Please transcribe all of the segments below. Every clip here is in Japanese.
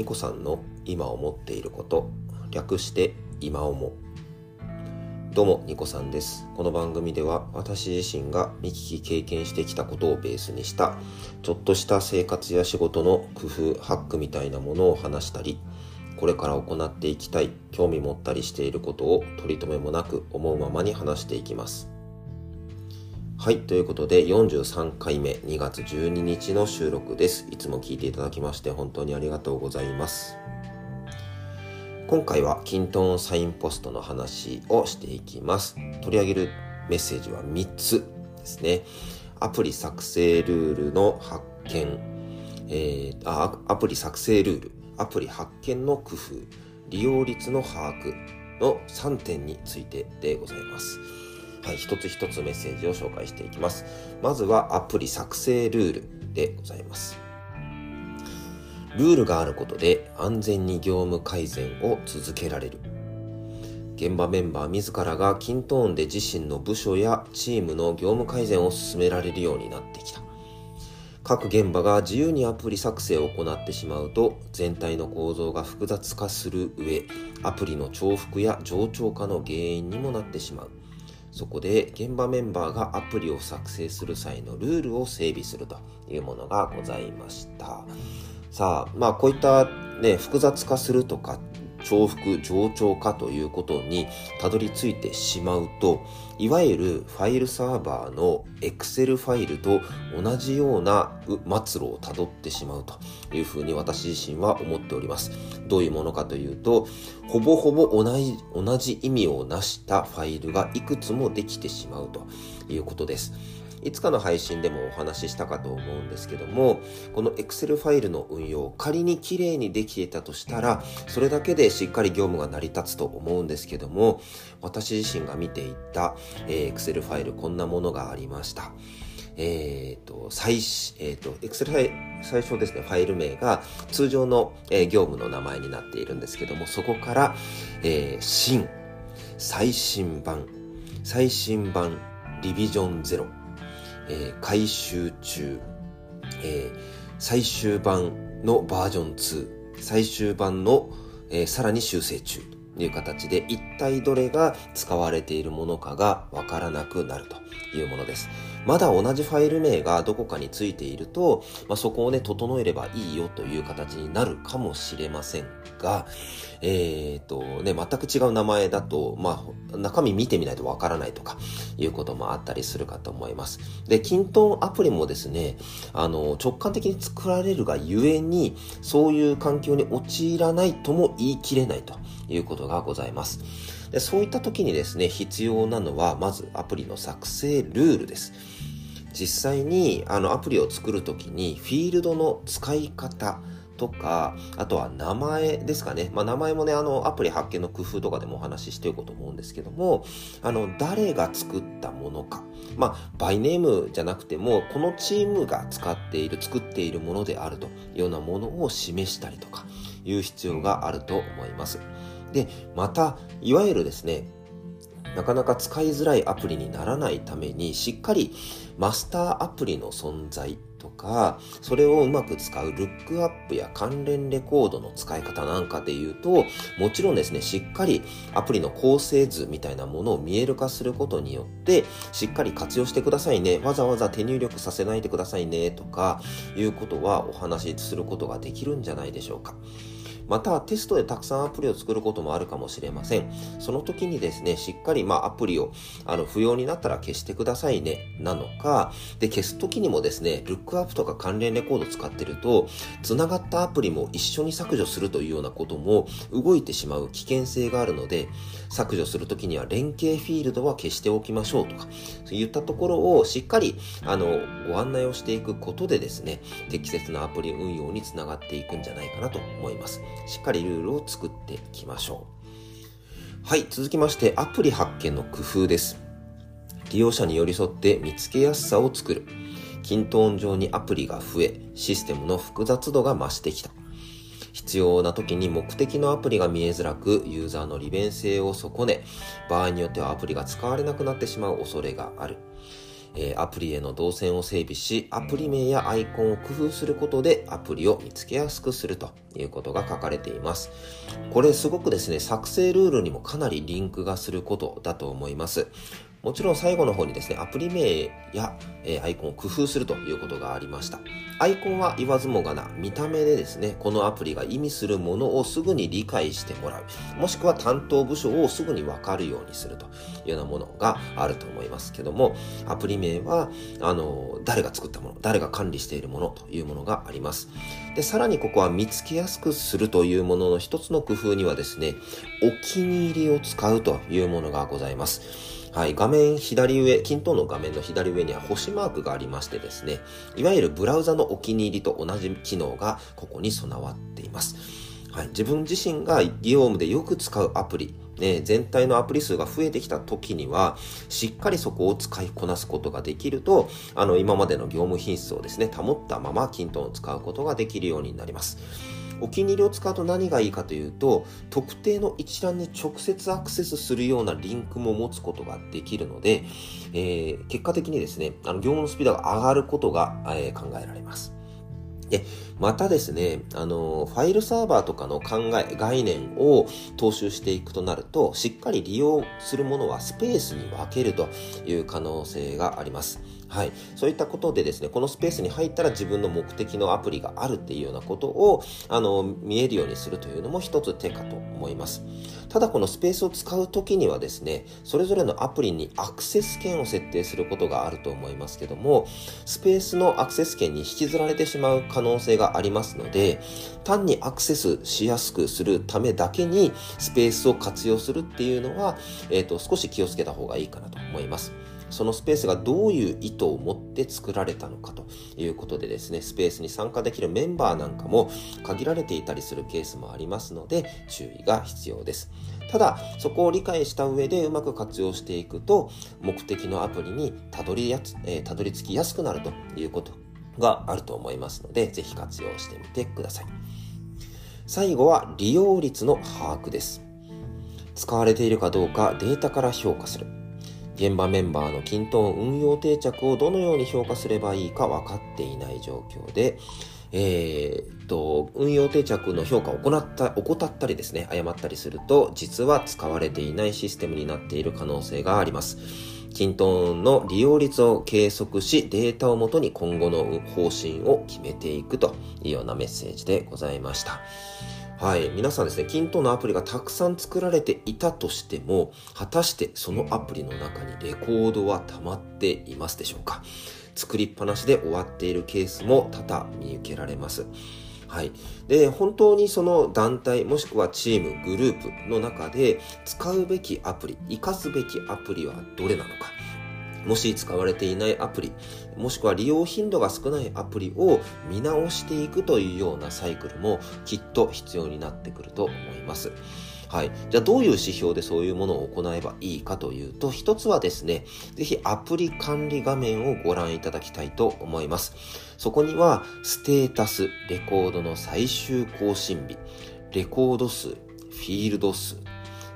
ニコさんの今思っていること略して今思どうもニコさんです。この番組では私自身が見聞き経験してきたことをベースにしたちょっとした生活や仕事の工夫ハックみたいなものを話したりこれから行っていきたい興味持ったりしていることを取り留めもなく思うままに話していきます。はい。ということで、43回目、2月12日の収録です。いつも聞いていただきまして、本当にありがとうございます。今回は、キントンサインポストの話をしていきます。取り上げるメッセージは3つですね。アプリ作成ルールの発見、えー、あアプリ作成ルール、アプリ発見の工夫、利用率の把握の3点についてでございます。はい、一つ一つメッセージを紹介していきます。まずはアプリ作成ルールでございます。ルールがあることで安全に業務改善を続けられる。現場メンバー自らがキントーンで自身の部署やチームの業務改善を進められるようになってきた。各現場が自由にアプリ作成を行ってしまうと全体の構造が複雑化する上アプリの重複や冗長化の原因にもなってしまうそこで現場メンバーがアプリを作成する際のルールを整備するというものがございました。さあ、まあこういったね、複雑化するとか重複、冗長化ということにたどり着いてしまうと、いわゆるファイルサーバーの Excel ファイルと同じような末路をたどってしまうというふうに私自身は思っております。どういうものかというと、ほぼほぼ同じ同じ意味を成したファイルがいくつもできてしまうということです。いつかの配信でもお話ししたかと思うんですけども、この Excel ファイルの運用、仮に綺麗にできていたとしたら、それだけでしっかり業務が成り立つと思うんですけども、私自身が見ていた、えー、Excel ファイル、こんなものがありました。えっ、ー、と、最、えっ、ー、と、Excel 最初ですね、ファイル名が通常の、えー、業務の名前になっているんですけども、そこから、えー、新、最新版、最新版、リビジョンゼロ、えー、回収中、えー、最終版のバージョン2、最終版の、えー、さらに修正中。という形で一体どれが使われているものかがわからなくなるというものです。まだ同じファイル名がどこかについていると、まあ、そこをね、整えればいいよという形になるかもしれませんが、えっ、ー、とね、全く違う名前だと、まあ、中身見てみないとわからないとか、いうこともあったりするかと思います。で、キントンアプリもですね、あの、直感的に作られるがゆえに、そういう環境に陥らないとも言い切れないということがございます。でそういった時にですね、必要なのは、まずアプリの作成ルールです。実際にあのアプリを作るときにフィールドの使い方とか、あとは名前ですかね。まあ名前もね、あのアプリ発見の工夫とかでもお話ししていこうと思うんですけども、あの誰が作ったものか。まあバイネームじゃなくても、このチームが使っている、作っているものであるというようなものを示したりとかいう必要があると思います。で、また、いわゆるですね、なかなか使いづらいアプリにならないために、しっかりマスターアプリの存在とか、それをうまく使うルックアップや関連レコードの使い方なんかで言うと、もちろんですね、しっかりアプリの構成図みたいなものを見える化することによって、しっかり活用してくださいね。わざわざ手入力させないでくださいね。とか、いうことはお話しすることができるんじゃないでしょうか。またテストでたくさんアプリを作ることもあるかもしれません。その時にですね、しっかりまあアプリをあの不要になったら消してくださいね、なのか、で、消す時にもですね、ルックアップとか関連レコード使ってると、繋がったアプリも一緒に削除するというようなことも動いてしまう危険性があるので、削除するときには連携フィールドは消しておきましょうとか、そういったところをしっかり、あの、ご案内をしていくことでですね、適切なアプリ運用につながっていくんじゃないかなと思います。しっかりルールを作っていきましょう。はい、続きましてアプリ発見の工夫です。利用者に寄り添って見つけやすさを作る。均等上にアプリが増え、システムの複雑度が増してきた。必要な時に目的のアプリが見えづらく、ユーザーの利便性を損ね、場合によってはアプリが使われなくなってしまう恐れがある。えー、アプリへの動線を整備し、アプリ名やアイコンを工夫することでアプリを見つけやすくするということが書かれています。これすごくですね、作成ルールにもかなりリンクがすることだと思います。もちろん最後の方にですね、アプリ名や、えー、アイコンを工夫するということがありました。アイコンは言わずもがな、見た目でですね、このアプリが意味するものをすぐに理解してもらう。もしくは担当部署をすぐにわかるようにするというようなものがあると思いますけども、アプリ名は、あの、誰が作ったもの、誰が管理しているものというものがあります。で、さらにここは見つけやすくするというものの一つの工夫にはですね、お気に入りを使うというものがございます。はい、画面左上、均等の画面の左上には星マークがありましてですね、いわゆるブラウザのお気に入りと同じ機能がここに備わっています。はい、自分自身が業務でよく使うアプリ、ね、全体のアプリ数が増えてきた時には、しっかりそこを使いこなすことができると、あの、今までの業務品質をですね、保ったまま均等を使うことができるようになります。お気に入りを使うと何がいいかというと、特定の一覧に直接アクセスするようなリンクも持つことができるので、えー、結果的にですね、あの業務のスピードが上がることが、えー、考えられます。で、またですね、あの、ファイルサーバーとかの考え、概念を踏襲していくとなると、しっかり利用するものはスペースに分けるという可能性があります。はい。そういったことでですね、このスペースに入ったら自分の目的のアプリがあるっていうようなことを、あの、見えるようにするというのも一つ手かと思います。ただこのスペースを使うときにはですね、それぞれのアプリにアクセス権を設定することがあると思いますけども、スペースのアクセス権に引きずられてしまう可能性がありますので、単にアクセスしやすくするためだけにスペースを活用するっていうのは、えっ、ー、と、少し気をつけた方がいいかなと思います。そのスペースがどういう意図を持って作られたのかということでですね、スペースに参加できるメンバーなんかも限られていたりするケースもありますので、注意が必要です。ただ、そこを理解した上でうまく活用していくと、目的のアプリにたどりやつ、えー、たどり着きやすくなるということがあると思いますので、ぜひ活用してみてください。最後は利用率の把握です。使われているかどうかデータから評価する。現場メンバーの均等運用定着をどのように評価すればいいか分かっていない状況で、えー、と、運用定着の評価を行った、怠ったりですね、誤ったりすると、実は使われていないシステムになっている可能性があります。均等の利用率を計測し、データをもとに今後の方針を決めていくというようなメッセージでございました。はい。皆さんですね、均等のアプリがたくさん作られていたとしても、果たしてそのアプリの中にレコードは溜まっていますでしょうか？作りっぱなしで終わっているケースも多々見受けられます。はい。で、本当にその団体、もしくはチーム、グループの中で使うべきアプリ、活かすべきアプリはどれなのか？もし使われていないアプリ、もしくは利用頻度が少ないアプリを見直していくというようなサイクルもきっと必要になってくると思います。はい。じゃあどういう指標でそういうものを行えばいいかというと、一つはですね、ぜひアプリ管理画面をご覧いただきたいと思います。そこには、ステータス、レコードの最終更新日、レコード数、フィールド数、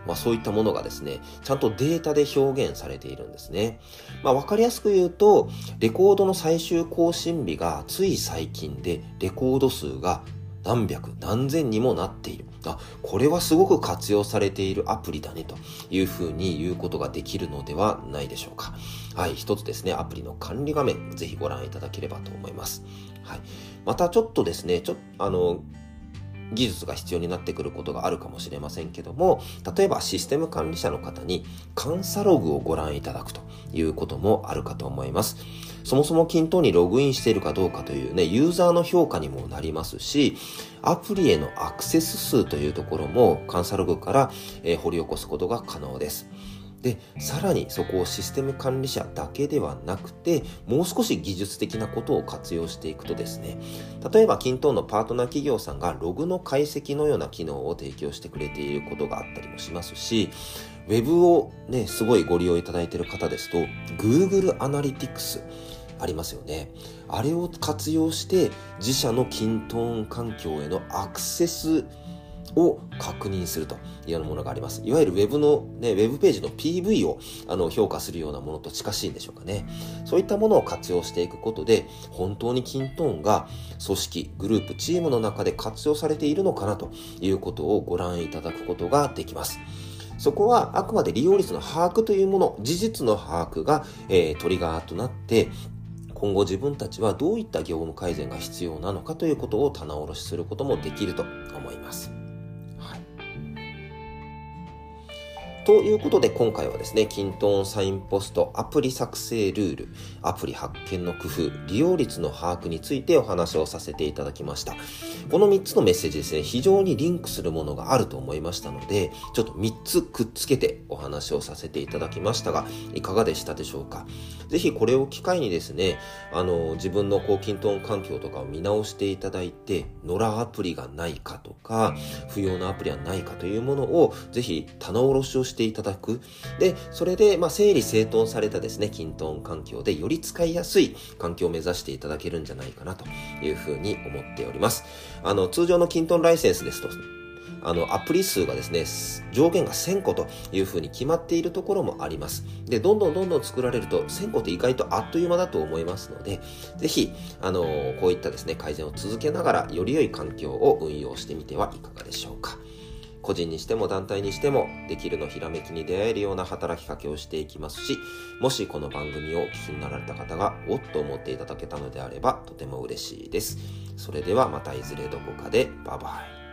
まあそういったものがですね、ちゃんとデータで表現されているんですね。まあわかりやすく言うと、レコードの最終更新日がつい最近で、レコード数が何百何千にもなっている。あ、これはすごく活用されているアプリだねというふうに言うことができるのではないでしょうか。はい、一つですね、アプリの管理画面、ぜひご覧いただければと思います。はい。またちょっとですね、ちょ、あの、技術が必要になってくることがあるかもしれませんけども、例えばシステム管理者の方に監査ログをご覧いただくということもあるかと思います。そもそも均等にログインしているかどうかというね、ユーザーの評価にもなりますし、アプリへのアクセス数というところも監査ログから、えー、掘り起こすことが可能です。で、さらにそこをシステム管理者だけではなくて、もう少し技術的なことを活用していくとですね、例えば均等のパートナー企業さんがログの解析のような機能を提供してくれていることがあったりもしますし、ウェブをね、すごいご利用いただいている方ですと、Google Analytics ありますよね。あれを活用して自社の均等環境へのアクセスを確認するというようなものがあります。いわゆるウェブのね、ウェブページの PV をあの評価するようなものと近しいんでしょうかね。そういったものを活用していくことで、本当にキントーンが組織、グループ、チームの中で活用されているのかなということをご覧いただくことができます。そこはあくまで利用率の把握というもの、事実の把握が、えー、トリガーとなって、今後自分たちはどういった業務改善が必要なのかということを棚卸しすることもできると思います。ということで今回はですね、キントーンサインポストアプリ作成ルール、アプリ発見の工夫、利用率の把握についてお話をさせていただきました。この3つのメッセージですね、非常にリンクするものがあると思いましたので、ちょっと3つくっつけてお話をさせていただきましたが、いかがでしたでしょうか？ぜひこれを機会にですね、あの、自分のこう、キントーン環境とかを見直していただいて、ノラアプリがないかとか、不要なアプリはないかというものを、ぜひ棚卸しをしてしていただく。で、それで、まあ、整理整頓されたですね、キントーン環境でより使いやすい環境を目指していただけるんじゃないかなというふうに思っております。あの、通常のキントーンライセンスですと、あの、アプリ数がですね、上限が1000個というふうに決まっているところもあります。で、どんどんどんどん作られると、1000個って意外とあっという間だと思いますので、ぜひ、あの、こういったですね、改善を続けながら、より良い環境を運用してみてはいかがでしょうか。個人にしても団体にしてもできるのひらめきに出会えるような働きかけをしていきますしもしこの番組をお聞きになられた方がおっと思っていただけたのであればとても嬉しいです。それではまたいずれどこかでバイバイ。